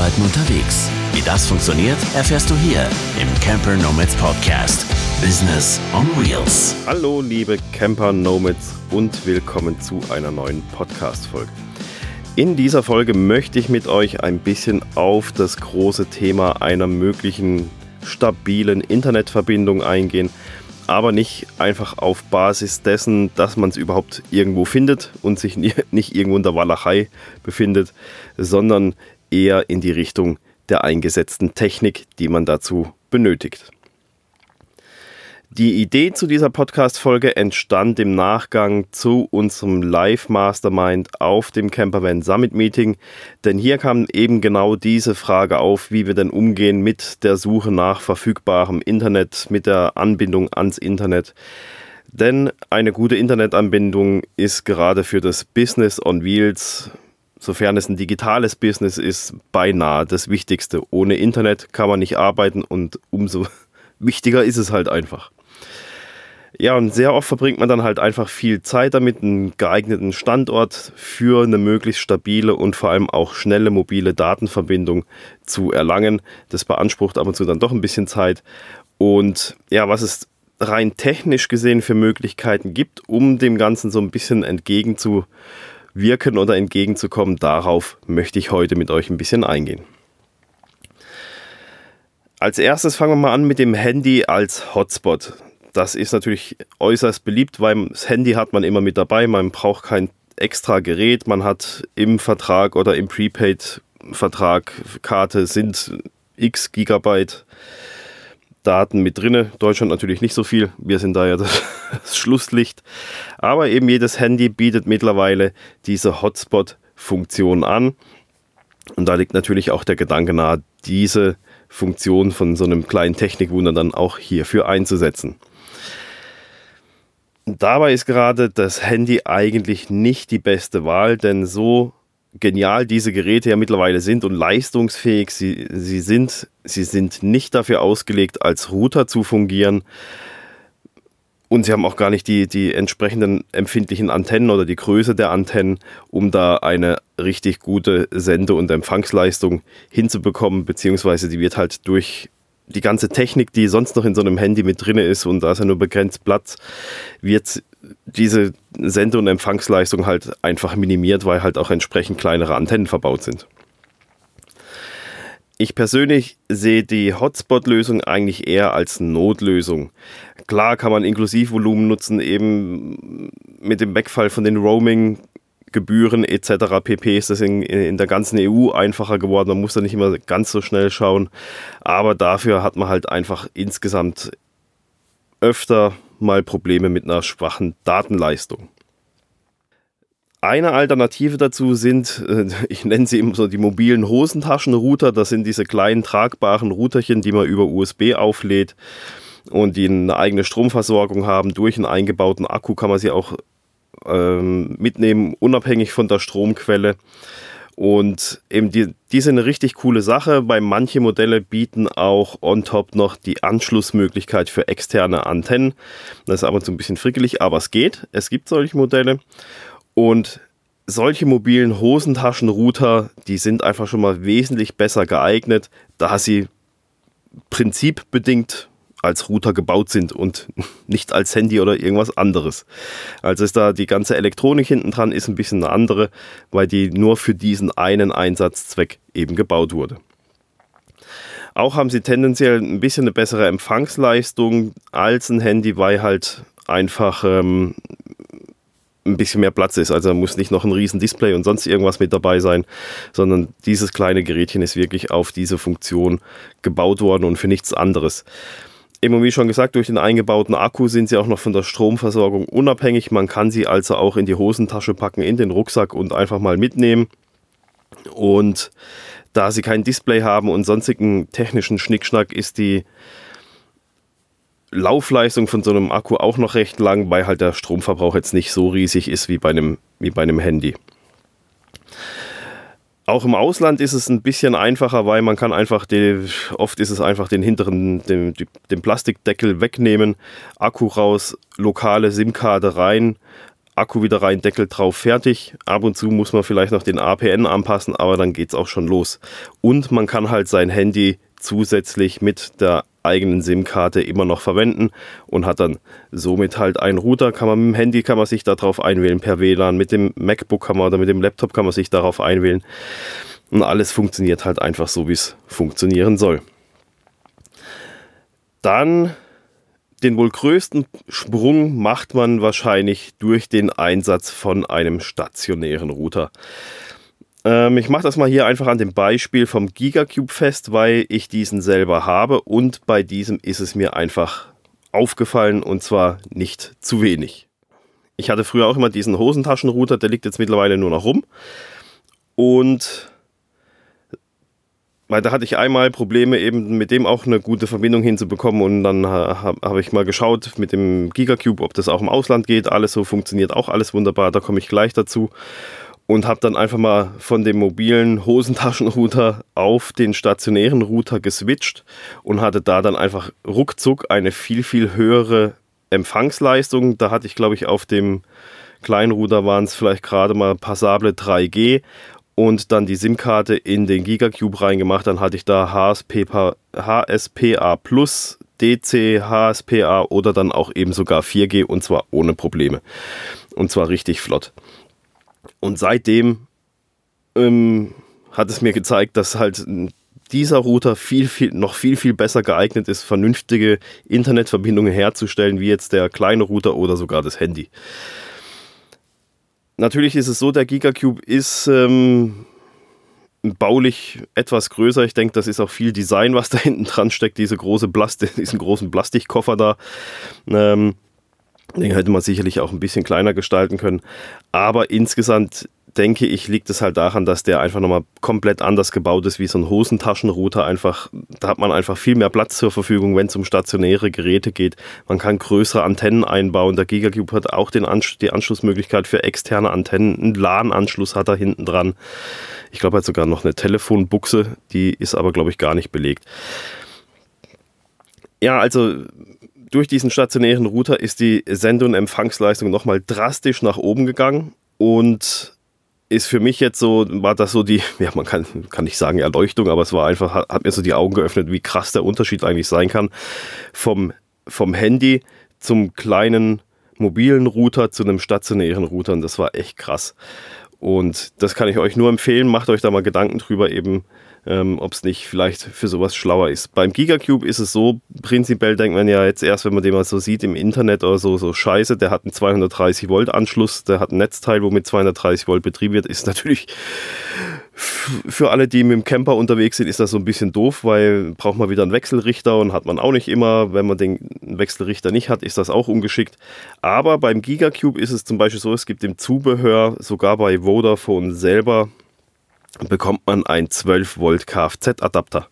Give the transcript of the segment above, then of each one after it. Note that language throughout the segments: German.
Arbeiten unterwegs. Wie das funktioniert, erfährst du hier im Camper Nomads Podcast. Business on Wheels. Hallo liebe Camper Nomads und willkommen zu einer neuen Podcast-Folge. In dieser Folge möchte ich mit euch ein bisschen auf das große Thema einer möglichen stabilen Internetverbindung eingehen, aber nicht einfach auf Basis dessen, dass man es überhaupt irgendwo findet und sich nicht irgendwo in der Walachei befindet, sondern eher in die Richtung der eingesetzten Technik, die man dazu benötigt. Die Idee zu dieser Podcast-Folge entstand im Nachgang zu unserem Live-Mastermind auf dem Campervan Summit Meeting, denn hier kam eben genau diese Frage auf, wie wir denn umgehen mit der Suche nach verfügbarem Internet, mit der Anbindung ans Internet. Denn eine gute Internetanbindung ist gerade für das Business on Wheels, sofern es ein digitales Business ist, beinahe das Wichtigste. Ohne Internet kann man nicht arbeiten und umso wichtiger ist es halt einfach. Ja, und sehr oft verbringt man dann halt einfach viel Zeit damit, einen geeigneten Standort für eine möglichst stabile und vor allem auch schnelle mobile Datenverbindung zu erlangen. Das beansprucht ab und zu dann doch ein bisschen Zeit. Und ja, was es rein technisch gesehen für Möglichkeiten gibt, um dem Ganzen so ein bisschen entgegenzuwirken oder entgegenzukommen, darauf möchte ich heute mit euch ein bisschen eingehen. Als erstes fangen wir mal an mit dem Handy als Hotspot. Das ist natürlich äußerst beliebt, weil das Handy hat man immer mit dabei. Man braucht kein extra Gerät. Man hat im Vertrag oder im Prepaid-Vertrag Karte sind x Gigabyte Daten mit drinne. Deutschland natürlich nicht so viel. Wir sind da ja das, das Schlusslicht. Aber eben jedes Handy bietet mittlerweile diese Hotspot-Funktion an. Und da liegt natürlich auch der Gedanke nahe, diese Funktion von so einem kleinen Technikwunder dann auch hierfür einzusetzen. Dabei ist gerade das Handy eigentlich nicht die beste Wahl, denn so genial diese Geräte ja mittlerweile sind und leistungsfähig sie, sie sind, sie sind nicht dafür ausgelegt, als Router zu fungieren. Und sie haben auch gar nicht die, die entsprechenden empfindlichen Antennen oder die Größe der Antennen, um da eine richtig gute Sende- und Empfangsleistung hinzubekommen, beziehungsweise die wird halt durch die ganze Technik, die sonst noch in so einem Handy mit drin ist und da ist ja nur begrenzt Platz, wird diese Sende- und Empfangsleistung halt einfach minimiert, weil halt auch entsprechend kleinere Antennen verbaut sind. Ich persönlich sehe die Hotspot-Lösung eigentlich eher als Notlösung. Klar kann man Inklusivvolumen nutzen, eben mit dem Wegfall von den Roaming Gebühren etc. pp. ist das in, in der ganzen EU einfacher geworden. Man muss da nicht immer ganz so schnell schauen. Aber dafür hat man halt einfach insgesamt öfter mal Probleme mit einer schwachen Datenleistung. Eine Alternative dazu sind, äh, ich nenne sie immer so die mobilen Hosentaschenrouter. Das sind diese kleinen tragbaren Routerchen, die man über USB auflädt und die eine eigene Stromversorgung haben. Durch einen eingebauten Akku kann man sie auch ähm, mitnehmen, unabhängig von der Stromquelle. Und eben die, die sind eine richtig coole Sache, weil manche Modelle bieten auch on top noch die Anschlussmöglichkeit für externe Antennen. Das ist aber so ein bisschen frickelig, aber es geht. Es gibt solche Modelle. Und solche mobilen Hosentaschenrouter, die sind einfach schon mal wesentlich besser geeignet, da sie prinzipbedingt als Router gebaut sind und nicht als Handy oder irgendwas anderes. Also ist da die ganze Elektronik hinten dran ist ein bisschen eine andere, weil die nur für diesen einen Einsatzzweck eben gebaut wurde. Auch haben sie tendenziell ein bisschen eine bessere Empfangsleistung als ein Handy, weil halt einfach ähm, ein bisschen mehr Platz ist. Also muss nicht noch ein riesen Display und sonst irgendwas mit dabei sein, sondern dieses kleine Gerätchen ist wirklich auf diese Funktion gebaut worden und für nichts anderes. Eben wie schon gesagt, durch den eingebauten Akku sind sie auch noch von der Stromversorgung unabhängig. Man kann sie also auch in die Hosentasche packen, in den Rucksack und einfach mal mitnehmen. Und da sie kein Display haben und sonstigen technischen Schnickschnack, ist die Laufleistung von so einem Akku auch noch recht lang, weil halt der Stromverbrauch jetzt nicht so riesig ist wie bei einem, wie bei einem Handy. Auch im Ausland ist es ein bisschen einfacher, weil man kann einfach, die, oft ist es einfach den hinteren, den, den Plastikdeckel wegnehmen, Akku raus, lokale SIM-Karte rein, Akku wieder rein, Deckel drauf, fertig. Ab und zu muss man vielleicht noch den APN anpassen, aber dann geht es auch schon los. Und man kann halt sein Handy zusätzlich mit der eigenen SIM-Karte immer noch verwenden und hat dann somit halt einen Router, kann man mit dem Handy kann man sich darauf einwählen per WLAN, mit dem MacBook kann man oder mit dem Laptop kann man sich darauf einwählen und alles funktioniert halt einfach so, wie es funktionieren soll. Dann den wohl größten Sprung macht man wahrscheinlich durch den Einsatz von einem stationären Router. Ähm, ich mache das mal hier einfach an dem Beispiel vom Gigacube fest, weil ich diesen selber habe und bei diesem ist es mir einfach aufgefallen und zwar nicht zu wenig. Ich hatte früher auch immer diesen Hosentaschenrouter, der liegt jetzt mittlerweile nur noch rum und weil da hatte ich einmal Probleme eben mit dem auch eine gute Verbindung hinzubekommen und dann habe hab ich mal geschaut mit dem Gigacube, ob das auch im Ausland geht. Alles so funktioniert auch alles wunderbar, da komme ich gleich dazu und habe dann einfach mal von dem mobilen Hosentaschenrouter auf den stationären Router geswitcht und hatte da dann einfach ruckzuck eine viel, viel höhere Empfangsleistung. Da hatte ich, glaube ich, auf dem kleinen Router waren es vielleicht gerade mal passable 3G und dann die SIM-Karte in den Gigacube reingemacht. Dann hatte ich da HSPA, HSPA Plus, DC, HSPA oder dann auch eben sogar 4G und zwar ohne Probleme. Und zwar richtig flott. Und seitdem ähm, hat es mir gezeigt, dass halt dieser Router viel, viel, noch viel, viel besser geeignet ist, vernünftige Internetverbindungen herzustellen, wie jetzt der kleine Router oder sogar das Handy. Natürlich ist es so, der Gigacube ist ähm, baulich etwas größer. Ich denke, das ist auch viel Design, was da hinten dran steckt, diese große Plastik, diesen großen Plastikkoffer da. Ähm, den hätte man sicherlich auch ein bisschen kleiner gestalten können. Aber insgesamt denke ich, liegt es halt daran, dass der einfach nochmal komplett anders gebaut ist wie so ein Hosentaschenrouter. Einfach, da hat man einfach viel mehr Platz zur Verfügung, wenn es um stationäre Geräte geht. Man kann größere Antennen einbauen. Der Gigacube hat auch den Ansch die Anschlussmöglichkeit für externe Antennen. Einen LAN-Anschluss hat er hinten dran. Ich glaube, er hat sogar noch eine Telefonbuchse. Die ist aber, glaube ich, gar nicht belegt. Ja, also durch diesen stationären Router ist die Sende- und Empfangsleistung nochmal drastisch nach oben gegangen und ist für mich jetzt so, war das so die, ja, man kann, kann nicht sagen Erleuchtung, aber es war einfach, hat, hat mir so die Augen geöffnet, wie krass der Unterschied eigentlich sein kann vom, vom Handy zum kleinen mobilen Router zu einem stationären Router und das war echt krass. Und das kann ich euch nur empfehlen, macht euch da mal Gedanken drüber eben, ähm, ob es nicht vielleicht für sowas schlauer ist. Beim Gigacube ist es so, prinzipiell denkt man ja jetzt erst, wenn man den mal so sieht im Internet oder so, so scheiße, der hat einen 230 Volt Anschluss, der hat ein Netzteil, wo mit 230 Volt betrieben wird, ist natürlich für alle, die mit dem Camper unterwegs sind, ist das so ein bisschen doof, weil braucht man wieder einen Wechselrichter und hat man auch nicht immer. Wenn man den Wechselrichter nicht hat, ist das auch ungeschickt. Aber beim Gigacube ist es zum Beispiel so, es gibt im Zubehör, sogar bei Vodafone selber, bekommt man einen 12 Volt Kfz-Adapter.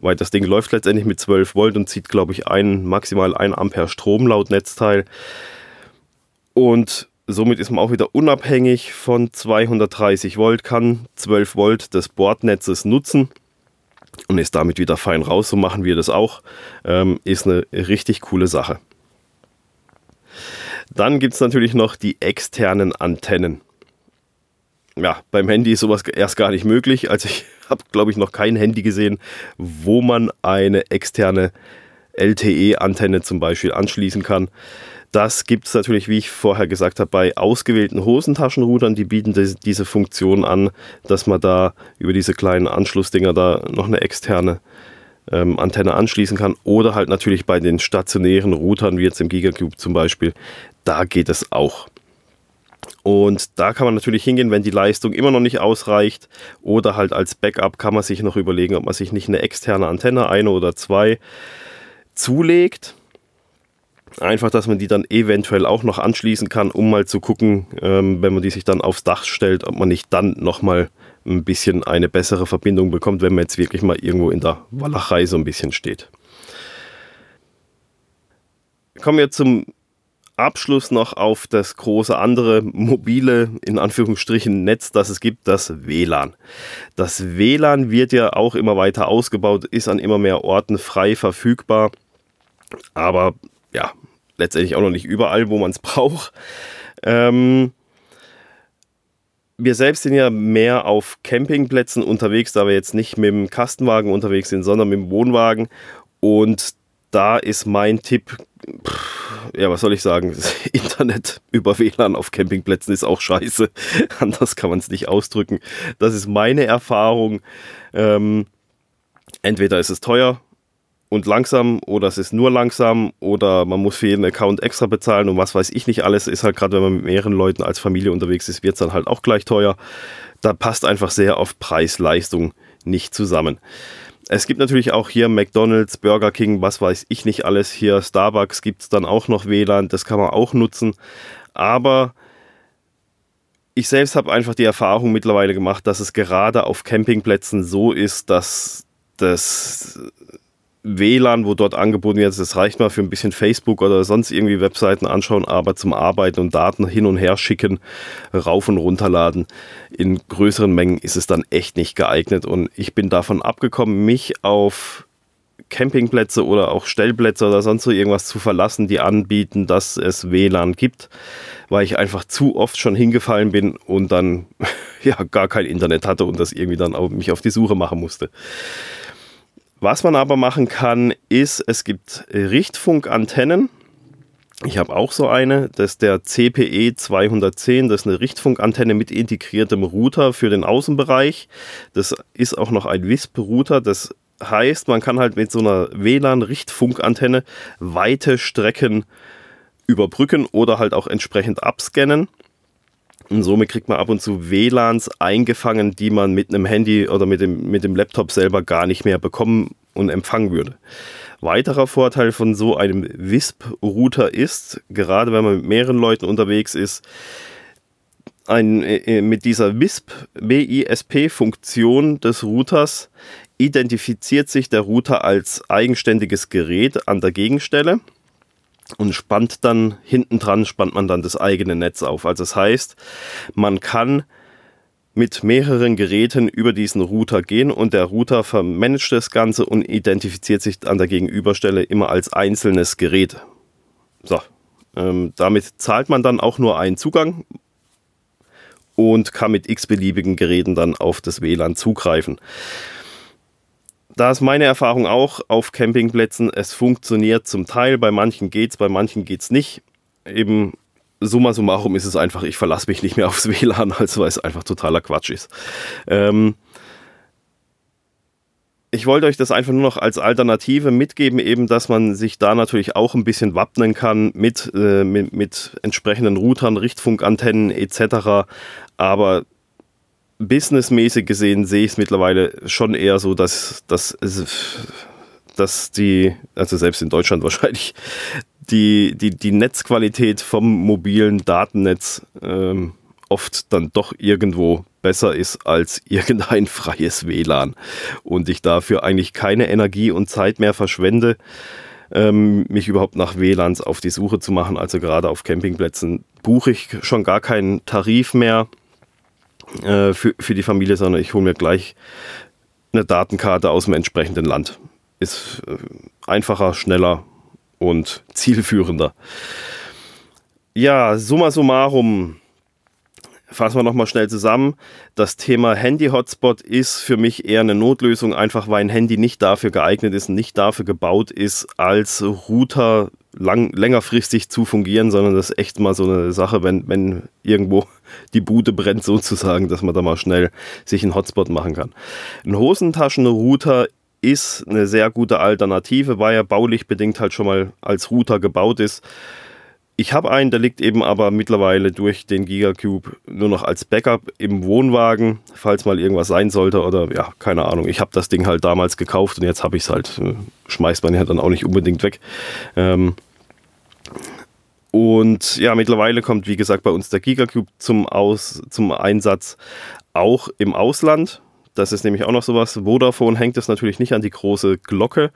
Weil das Ding läuft letztendlich mit 12 Volt und zieht, glaube ich, ein, maximal 1 Ampere Strom laut Netzteil. Und somit ist man auch wieder unabhängig von 230 Volt, kann 12 Volt des Bordnetzes nutzen und ist damit wieder fein raus. So machen wir das auch. Ähm, ist eine richtig coole Sache. Dann gibt es natürlich noch die externen Antennen ja, beim Handy ist sowas erst gar nicht möglich. Also ich habe, glaube ich, noch kein Handy gesehen, wo man eine externe LTE-Antenne zum Beispiel anschließen kann. Das gibt es natürlich, wie ich vorher gesagt habe, bei ausgewählten Hosentaschenroutern. Die bieten diese Funktion an, dass man da über diese kleinen Anschlussdinger da noch eine externe ähm, Antenne anschließen kann. Oder halt natürlich bei den stationären Routern, wie jetzt im Gigacube zum Beispiel. Da geht es auch. Und da kann man natürlich hingehen, wenn die Leistung immer noch nicht ausreicht. Oder halt als Backup kann man sich noch überlegen, ob man sich nicht eine externe Antenne, eine oder zwei, zulegt. Einfach, dass man die dann eventuell auch noch anschließen kann, um mal zu gucken, ähm, wenn man die sich dann aufs Dach stellt, ob man nicht dann nochmal ein bisschen eine bessere Verbindung bekommt, wenn man jetzt wirklich mal irgendwo in der Walachei so ein bisschen steht. Kommen wir zum Abschluss noch auf das große andere mobile, in Anführungsstrichen, Netz, das es gibt, das WLAN. Das WLAN wird ja auch immer weiter ausgebaut, ist an immer mehr Orten frei verfügbar. Aber ja, letztendlich auch noch nicht überall, wo man es braucht. Ähm, wir selbst sind ja mehr auf Campingplätzen unterwegs, da wir jetzt nicht mit dem Kastenwagen unterwegs sind, sondern mit dem Wohnwagen. Und da ist mein Tipp, ja, was soll ich sagen? Das Internet über WLAN auf Campingplätzen ist auch scheiße. Anders kann man es nicht ausdrücken. Das ist meine Erfahrung. Ähm, entweder ist es teuer und langsam oder es ist nur langsam oder man muss für jeden Account extra bezahlen und was weiß ich nicht alles. Ist halt gerade, wenn man mit mehreren Leuten als Familie unterwegs ist, wird es dann halt auch gleich teuer. Da passt einfach sehr auf Preis-Leistung nicht zusammen. Es gibt natürlich auch hier McDonald's, Burger King, was weiß ich nicht alles. Hier Starbucks gibt es dann auch noch WLAN, das kann man auch nutzen. Aber ich selbst habe einfach die Erfahrung mittlerweile gemacht, dass es gerade auf Campingplätzen so ist, dass das WLAN, wo dort angeboten wird, das reicht mal für ein bisschen Facebook oder sonst irgendwie Webseiten anschauen, aber zum Arbeiten und Daten hin und her schicken, rauf und runterladen, in größeren Mengen ist es dann echt nicht geeignet. Und ich bin davon abgekommen, mich auf Campingplätze oder auch Stellplätze oder sonst so irgendwas zu verlassen, die anbieten, dass es WLAN gibt, weil ich einfach zu oft schon hingefallen bin und dann ja gar kein Internet hatte und das irgendwie dann auch mich auf die Suche machen musste. Was man aber machen kann, ist, es gibt Richtfunkantennen. Ich habe auch so eine, das ist der CPE 210, das ist eine Richtfunkantenne mit integriertem Router für den Außenbereich. Das ist auch noch ein WISP-Router, das heißt, man kann halt mit so einer WLAN-Richtfunkantenne weite Strecken überbrücken oder halt auch entsprechend abscannen. Und somit kriegt man ab und zu WLANs eingefangen, die man mit einem Handy oder mit dem, mit dem Laptop selber gar nicht mehr bekommen und empfangen würde. Weiterer Vorteil von so einem WISP-Router ist, gerade wenn man mit mehreren Leuten unterwegs ist, ein, äh, mit dieser WISP, WISP-Funktion des Routers identifiziert sich der Router als eigenständiges Gerät an der Gegenstelle und spannt dann hinten dran spannt man dann das eigene Netz auf. Also das heißt, man kann mit mehreren Geräten über diesen Router gehen und der Router vermanagt das Ganze und identifiziert sich an der Gegenüberstelle immer als einzelnes Gerät. So, ähm, damit zahlt man dann auch nur einen Zugang und kann mit x-beliebigen Geräten dann auf das WLAN zugreifen da ist meine Erfahrung auch auf Campingplätzen, es funktioniert zum Teil, bei manchen geht's, bei manchen geht's nicht. Eben summa summarum ist es einfach, ich verlasse mich nicht mehr aufs WLAN, also weil es einfach totaler Quatsch ist. Ähm ich wollte euch das einfach nur noch als Alternative mitgeben, eben, dass man sich da natürlich auch ein bisschen wappnen kann mit, äh, mit, mit entsprechenden Routern, Richtfunkantennen etc. Aber businessmäßig gesehen sehe ich es mittlerweile schon eher so, dass, dass, dass die, also selbst in Deutschland wahrscheinlich, die, die, die Netzqualität vom mobilen Datennetz ähm, oft dann doch irgendwo besser ist als irgendein freies WLAN und ich dafür eigentlich keine Energie und Zeit mehr verschwende, ähm, mich überhaupt nach WLANs auf die Suche zu machen. Also gerade auf Campingplätzen buche ich schon gar keinen Tarif mehr äh, für, für die Familie, sondern ich hole mir gleich eine Datenkarte aus dem entsprechenden Land. Ist äh, einfacher, schneller und zielführender. Ja, summa summarum, fassen wir nochmal schnell zusammen. Das Thema Handy-Hotspot ist für mich eher eine Notlösung, einfach weil ein Handy nicht dafür geeignet ist, nicht dafür gebaut ist, als Router lang, längerfristig zu fungieren, sondern das ist echt mal so eine Sache, wenn, wenn irgendwo die Bude brennt sozusagen, dass man da mal schnell sich einen Hotspot machen kann. Ein Hosentaschenrouter ist eine sehr gute Alternative, weil er baulich bedingt halt schon mal als Router gebaut ist. Ich habe einen, der liegt eben aber mittlerweile durch den Gigacube nur noch als Backup im Wohnwagen, falls mal irgendwas sein sollte oder ja, keine Ahnung. Ich habe das Ding halt damals gekauft und jetzt habe ich es halt, äh, schmeißt man ja dann auch nicht unbedingt weg. Ähm, und ja, mittlerweile kommt, wie gesagt, bei uns der Gigacube zum, Aus, zum Einsatz auch im Ausland. Das ist nämlich auch noch sowas. Vodafone hängt es natürlich nicht an die große Glocke,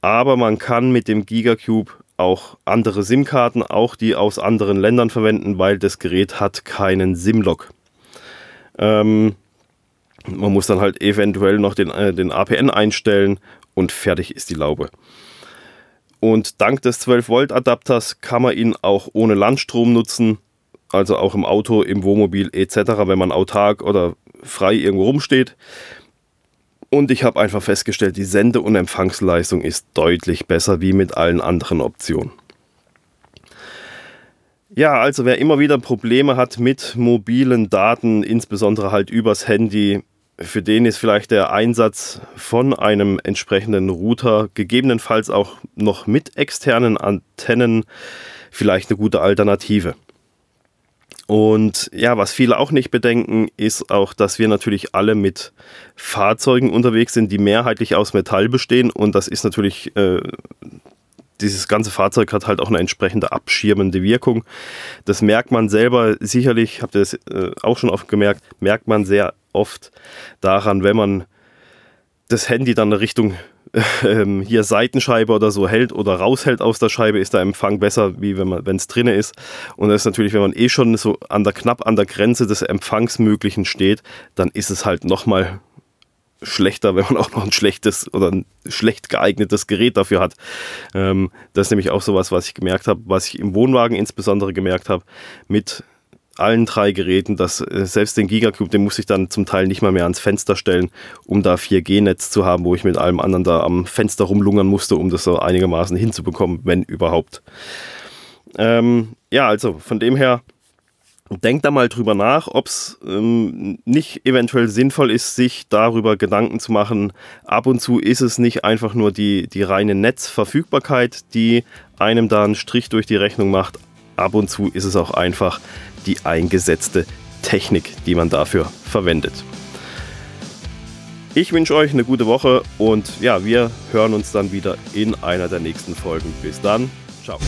aber man kann mit dem Gigacube auch andere SIM-Karten, auch die aus anderen Ländern verwenden, weil das Gerät hat keinen SIM-Lock. Ähm, man muss dann halt eventuell noch den, äh, den APN einstellen und fertig ist die Laube. Und dank des 12 Volt Adapters kann man ihn auch ohne Landstrom nutzen, also auch im Auto, im Wohnmobil etc., wenn man autark oder frei irgendwo rumsteht. Und ich habe einfach festgestellt, die Sende- und Empfangsleistung ist deutlich besser wie mit allen anderen Optionen. Ja, also wer immer wieder Probleme hat mit mobilen Daten, insbesondere halt übers Handy, für den ist vielleicht der Einsatz von einem entsprechenden Router, gegebenenfalls auch noch mit externen Antennen, vielleicht eine gute Alternative. Und ja, was viele auch nicht bedenken, ist auch, dass wir natürlich alle mit Fahrzeugen unterwegs sind, die mehrheitlich aus Metall bestehen. Und das ist natürlich äh, dieses ganze Fahrzeug hat halt auch eine entsprechende abschirmende Wirkung. Das merkt man selber sicherlich, habt ihr das äh, auch schon oft gemerkt, merkt man sehr oft daran, wenn man das Handy dann in Richtung äh, hier Seitenscheibe oder so hält oder raushält aus der Scheibe, ist der Empfang besser, wie wenn es drinne ist. Und das ist natürlich, wenn man eh schon so an der knapp an der Grenze des Empfangsmöglichen steht, dann ist es halt nochmal schlechter, wenn man auch noch ein schlechtes oder ein schlecht geeignetes Gerät dafür hat. Ähm, das ist nämlich auch sowas, was ich gemerkt habe, was ich im Wohnwagen insbesondere gemerkt habe, mit allen drei Geräten, dass äh, selbst den Gigacube, den muss ich dann zum Teil nicht mal mehr ans Fenster stellen, um da 4G-Netz zu haben, wo ich mit allem anderen da am Fenster rumlungern musste, um das so einigermaßen hinzubekommen, wenn überhaupt. Ähm, ja, also von dem her Denkt da mal drüber nach, ob es ähm, nicht eventuell sinnvoll ist, sich darüber Gedanken zu machen. Ab und zu ist es nicht einfach nur die, die reine Netzverfügbarkeit, die einem da einen Strich durch die Rechnung macht. Ab und zu ist es auch einfach die eingesetzte Technik, die man dafür verwendet. Ich wünsche euch eine gute Woche und ja, wir hören uns dann wieder in einer der nächsten Folgen. Bis dann, ciao.